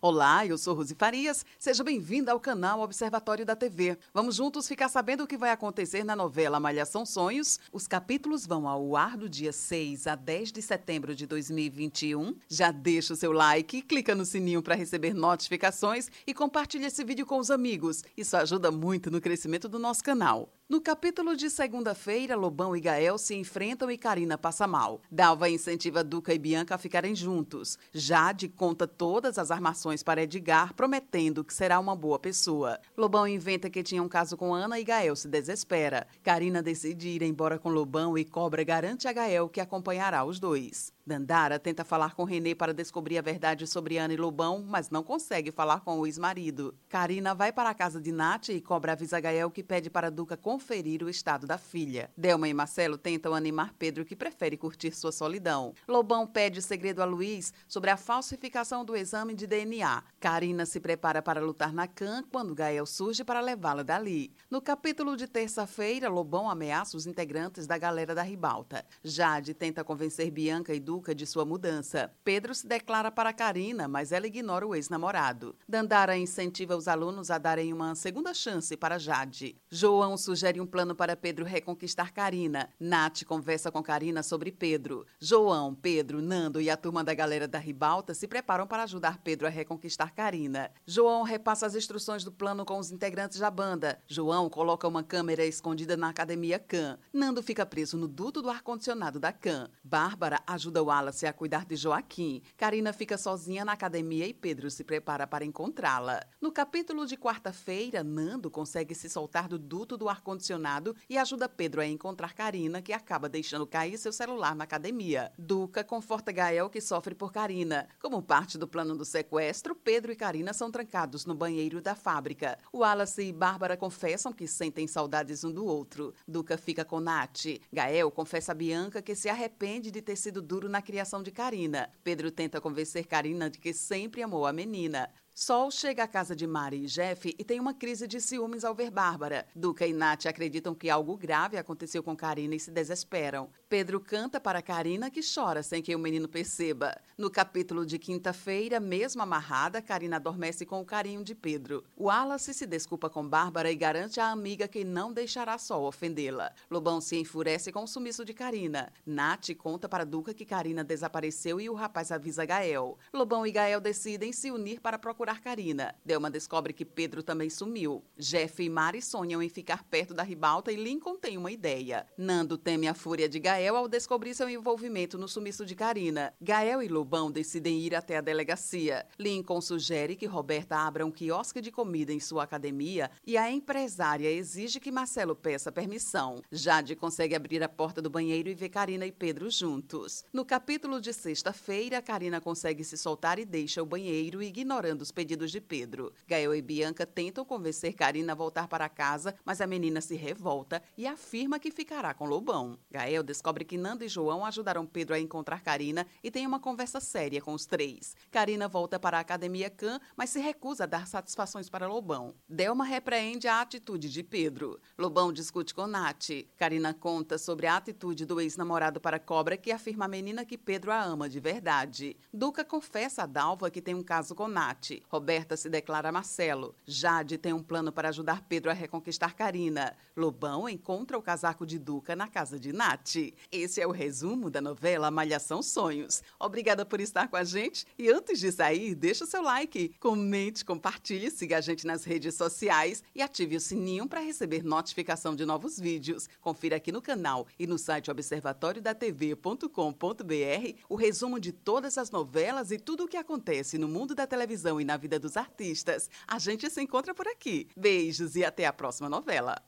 Olá, eu sou Rose Farias. Seja bem-vinda ao canal Observatório da TV. Vamos juntos ficar sabendo o que vai acontecer na novela Malhação Sonhos. Os capítulos vão ao ar do dia 6 a 10 de setembro de 2021. Já deixa o seu like, clica no sininho para receber notificações e compartilha esse vídeo com os amigos. Isso ajuda muito no crescimento do nosso canal. No capítulo de segunda-feira, Lobão e Gael se enfrentam e Karina passa mal. Dalva incentiva Duca e Bianca a ficarem juntos. Jade conta todas as armações para Edgar, prometendo que será uma boa pessoa. Lobão inventa que tinha um caso com Ana e Gael se desespera. Karina decide ir embora com Lobão e Cobra garante a Gael que acompanhará os dois. Dandara tenta falar com Renê para descobrir a verdade sobre Ana e Lobão, mas não consegue falar com o ex-marido. Karina vai para a casa de Nath e Cobra avisa Gael que pede para Duca conferir o estado da filha. Delma e Marcelo tentam animar Pedro, que prefere curtir sua solidão. Lobão pede segredo a Luiz sobre a falsificação do exame de DNA. Karina se prepara para lutar na CAN quando Gael surge para levá-la dali. No capítulo de terça-feira, Lobão ameaça os integrantes da galera da ribalta. Jade tenta convencer Bianca e Duca de sua mudança. Pedro se declara para Karina, mas ela ignora o ex-namorado. Dandara incentiva os alunos a darem uma segunda chance para Jade. João sugere um plano para Pedro reconquistar Karina. Nath conversa com Karina sobre Pedro. João, Pedro, Nando e a turma da galera da Ribalta se preparam para ajudar Pedro a reconquistar Karina. João repassa as instruções do plano com os integrantes da banda. João coloca uma câmera escondida na academia Khan. Nando fica preso no duto do ar-condicionado da Khan. Bárbara ajuda o Wallace a cuidar de Joaquim. Karina fica sozinha na academia e Pedro se prepara para encontrá-la. No capítulo de quarta-feira, Nando consegue se soltar do duto do ar-condicionado e ajuda Pedro a encontrar Karina, que acaba deixando cair seu celular na academia. Duca conforta Gael, que sofre por Karina. Como parte do plano do sequestro, Pedro e Karina são trancados no banheiro da fábrica. Wallace e Bárbara confessam que sentem saudades um do outro. Duca fica com Nath. Gael confessa a Bianca que se arrepende de ter sido duro na criação de Karina. Pedro tenta convencer Karina de que sempre amou a menina. Sol chega à casa de Mari e Jeff e tem uma crise de ciúmes ao ver Bárbara. Duca e Nath acreditam que algo grave aconteceu com Karina e se desesperam. Pedro canta para Karina que chora sem que o menino perceba. No capítulo de quinta-feira, mesmo amarrada, Karina adormece com o carinho de Pedro. Wallace se desculpa com Bárbara e garante à amiga que não deixará Sol ofendê-la. Lobão se enfurece com o sumiço de Karina. Nath conta para Duca que Karina desapareceu e o rapaz avisa Gael. Lobão e Gael decidem se unir para procurar procurar Karina. Delma descobre que Pedro também sumiu. Jeff e Mari sonham em ficar perto da ribalta e Lincoln tem uma ideia. Nando teme a fúria de Gael ao descobrir seu envolvimento no sumiço de Karina. Gael e Lobão decidem ir até a delegacia. Lincoln sugere que Roberta abra um quiosque de comida em sua academia e a empresária exige que Marcelo peça permissão. Jade consegue abrir a porta do banheiro e vê Karina e Pedro juntos. No capítulo de sexta-feira, Karina consegue se soltar e deixa o banheiro, ignorando os pedidos de Pedro. Gael e Bianca tentam convencer Karina a voltar para casa, mas a menina se revolta e afirma que ficará com Lobão. Gael descobre que Nando e João ajudaram Pedro a encontrar Karina e tem uma conversa séria com os três. Karina volta para a academia Khan, mas se recusa a dar satisfações para Lobão. Delma repreende a atitude de Pedro. Lobão discute com Nath. Karina conta sobre a atitude do ex-namorado para Cobra, que afirma a menina que Pedro a ama de verdade. Duca confessa a Dalva que tem um caso com Nath. Roberta se declara Marcelo. Jade tem um plano para ajudar Pedro a reconquistar Karina. Lobão encontra o casaco de Duca na casa de Nath. Esse é o resumo da novela Malhação Sonhos. Obrigada por estar com a gente e antes de sair, deixa o seu like, comente, compartilhe, siga a gente nas redes sociais e ative o sininho para receber notificação de novos vídeos. Confira aqui no canal e no site observatoriodatv.com.br o resumo de todas as novelas e tudo o que acontece no mundo da televisão e na vida dos artistas. A gente se encontra por aqui. Beijos e até a próxima novela.